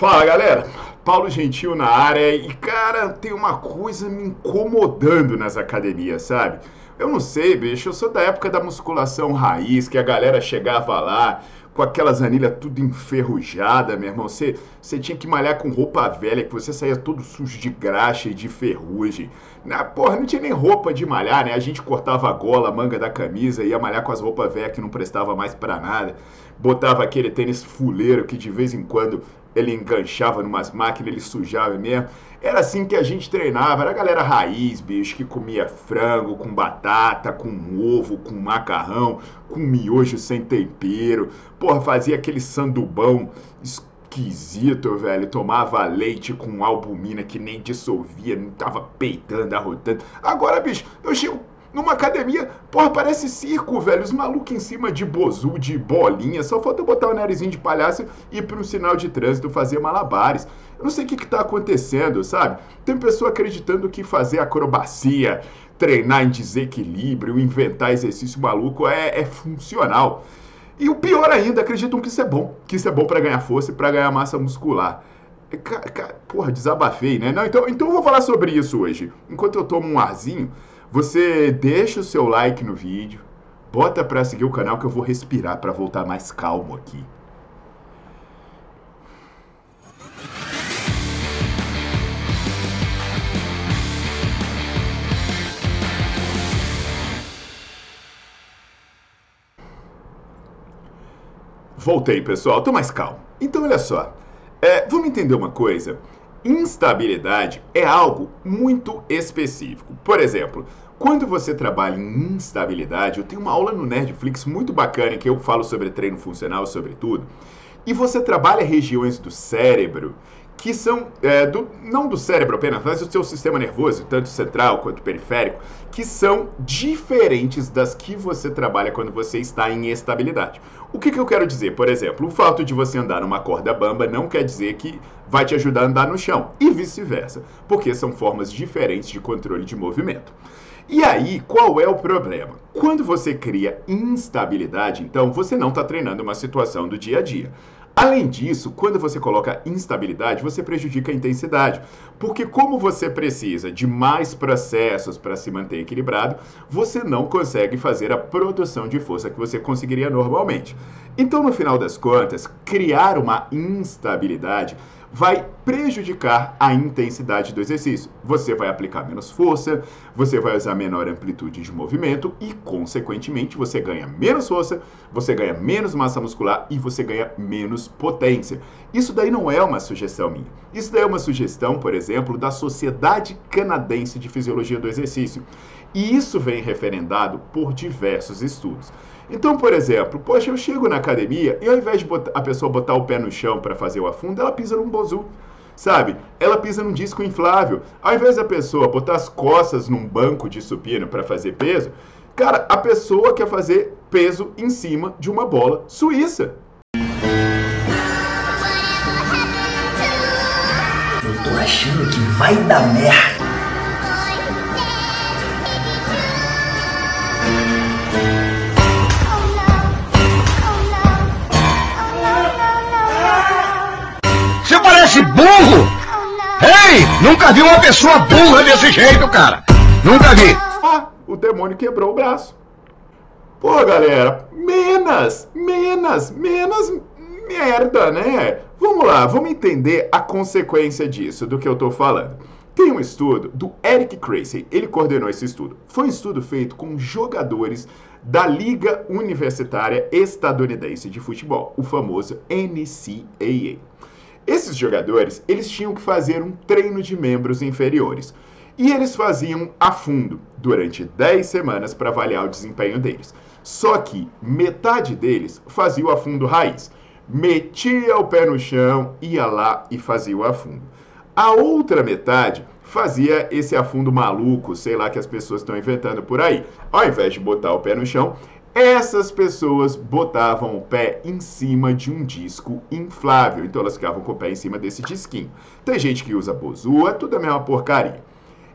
Fala galera, Paulo Gentil na área e cara, tem uma coisa me incomodando nas academias, sabe? Eu não sei, bicho, eu sou da época da musculação raiz, que a galera chegava lá com aquelas anilhas tudo enferrujada, meu irmão. Você, você tinha que malhar com roupa velha, que você saía todo sujo de graxa e de ferrugem. Na, porra, não tinha nem roupa de malhar, né? A gente cortava a gola, a manga da camisa, ia malhar com as roupas velhas que não prestava mais para nada. Botava aquele tênis fuleiro que de vez em quando ele enganchava numas máquinas, ele sujava mesmo. Era assim que a gente treinava, era a galera raiz, bicho, que comia frango com batata, com ovo, com macarrão, com miojo sem tempero. Porra, fazia aquele sandubão esquisito, velho. Tomava leite com albumina que nem dissolvia, não tava peitando, arrotando. Agora, bicho, eu chego numa academia, porra, parece circo, velho. Os malucos em cima de bozu, de bolinha. Só falta botar o narizinho de palhaço e ir para um sinal de trânsito fazer malabares. Eu não sei o que, está acontecendo, sabe? Tem pessoa acreditando que fazer acrobacia, treinar em desequilíbrio, inventar exercício maluco é, é funcional. E o pior ainda, acreditam que isso é bom. Que isso é bom para ganhar força e para ganhar massa muscular. Cara, porra, desabafei, né? Não, então, então eu vou falar sobre isso hoje. Enquanto eu tomo um arzinho, você deixa o seu like no vídeo, bota para seguir o canal que eu vou respirar para voltar mais calmo aqui. Voltei, pessoal. Tô mais calmo. Então, olha só. É, vamos entender uma coisa. Instabilidade é algo muito específico. Por exemplo, quando você trabalha em instabilidade, eu tenho uma aula no Nerdflix muito bacana que eu falo sobre treino funcional, sobre tudo, e você trabalha regiões do cérebro que são, é, do, não do cérebro apenas, mas do seu sistema nervoso, tanto central quanto periférico, que são diferentes das que você trabalha quando você está em estabilidade. O que, que eu quero dizer? Por exemplo, o fato de você andar numa corda bamba não quer dizer que vai te ajudar a andar no chão, e vice-versa, porque são formas diferentes de controle de movimento. E aí, qual é o problema? Quando você cria instabilidade, então você não está treinando uma situação do dia a dia. Além disso, quando você coloca instabilidade, você prejudica a intensidade, porque como você precisa de mais processos para se manter equilibrado, você não consegue fazer a produção de força que você conseguiria normalmente. Então, no final das contas, criar uma instabilidade vai prejudicar a intensidade do exercício. Você vai aplicar menos força, você vai usar menor amplitude de movimento e, consequentemente, você ganha menos força, você ganha menos massa muscular e você ganha menos potência. Isso daí não é uma sugestão minha. Isso daí é uma sugestão, por exemplo, da Sociedade Canadense de Fisiologia do Exercício. E isso vem referendado por diversos estudos. Então, por exemplo, poxa, eu chego na academia e ao invés de botar, a pessoa botar o pé no chão para fazer o afundo, ela pisa num bozu. Sabe? Ela pisa num disco inflável. Ao invés da pessoa botar as costas num banco de supino para fazer peso, cara, a pessoa quer fazer peso em cima de uma bola suíça. Achando que vai dar merda. parece burro! Ei! Nunca vi uma pessoa burra desse jeito, cara! Nunca vi! Ah, o demônio quebrou o braço. Pô, galera, menos, menos, menos, merda, né? Vamos lá, vamos entender a consequência disso, do que eu tô falando. Tem um estudo do Eric Crazy, ele coordenou esse estudo. Foi um estudo feito com jogadores da Liga Universitária Estadunidense de Futebol, o famoso NCAA. Esses jogadores, eles tinham que fazer um treino de membros inferiores. E eles faziam a fundo durante 10 semanas para avaliar o desempenho deles. Só que metade deles fazia o afundo raiz. Metia o pé no chão, ia lá e fazia o afundo. A outra metade fazia esse afundo maluco, sei lá, que as pessoas estão inventando por aí. Ao invés de botar o pé no chão, essas pessoas botavam o pé em cima de um disco inflável. Então elas ficavam com o pé em cima desse disquinho. Tem gente que usa bozua, tudo é a mesma porcaria.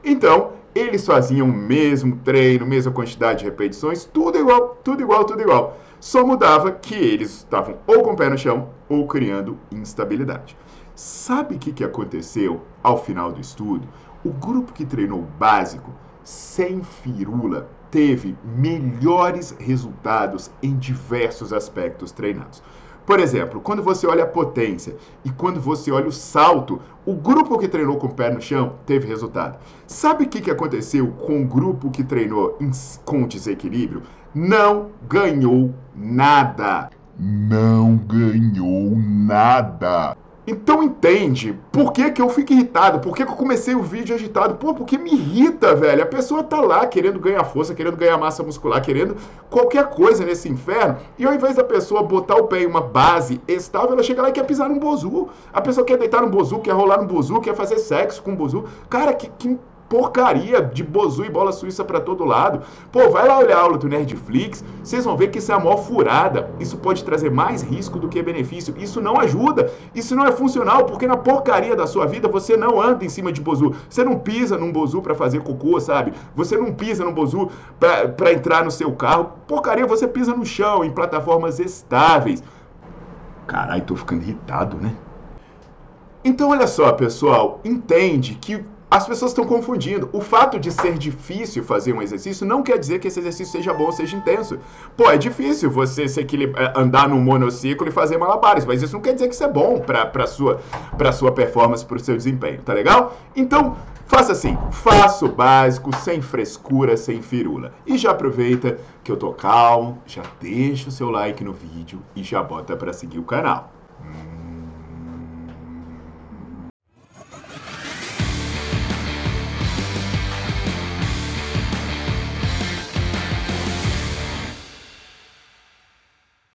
Então, eles faziam o mesmo treino, mesma quantidade de repetições, tudo igual, tudo igual, tudo igual. Só mudava que eles estavam ou com o pé no chão ou criando instabilidade. Sabe o que, que aconteceu ao final do estudo? O grupo que treinou básico, sem firula, teve melhores resultados em diversos aspectos treinados. Por exemplo, quando você olha a potência e quando você olha o salto, o grupo que treinou com o pé no chão teve resultado. Sabe o que, que aconteceu com o grupo que treinou com desequilíbrio? Não ganhou nada. Não ganhou nada. Então entende por que, que eu fico irritado, por que, que eu comecei o vídeo agitado. Pô, porque me irrita, velho. A pessoa tá lá querendo ganhar força, querendo ganhar massa muscular, querendo qualquer coisa nesse inferno. E ao invés da pessoa botar o pé em uma base estável, ela chega lá e quer pisar num bozu. A pessoa quer deitar num bozu, quer rolar num bozu, quer fazer sexo com um bozu. Cara, que, que porcaria de bozu e bola suíça para todo lado. Pô, vai lá olhar a aula do Nerdflix, vocês vão ver que isso é a maior furada. Isso pode trazer mais risco do que benefício. Isso não ajuda, isso não é funcional, porque na porcaria da sua vida você não anda em cima de bozu. Você não pisa num bozu para fazer cocô, sabe? Você não pisa num bozu para entrar no seu carro. Porcaria, você pisa no chão, em plataformas estáveis. Caralho, tô ficando irritado, né? Então, olha só, pessoal, entende que as pessoas estão confundindo. O fato de ser difícil fazer um exercício não quer dizer que esse exercício seja bom ou seja intenso. Pô, é difícil você se eh, andar num monociclo e fazer malabares, mas isso não quer dizer que isso é bom para sua, pra sua performance, para o seu desempenho, tá legal? Então, faça assim, faça o básico, sem frescura, sem firula. E já aproveita que eu tô calmo, já deixa o seu like no vídeo e já bota para seguir o canal.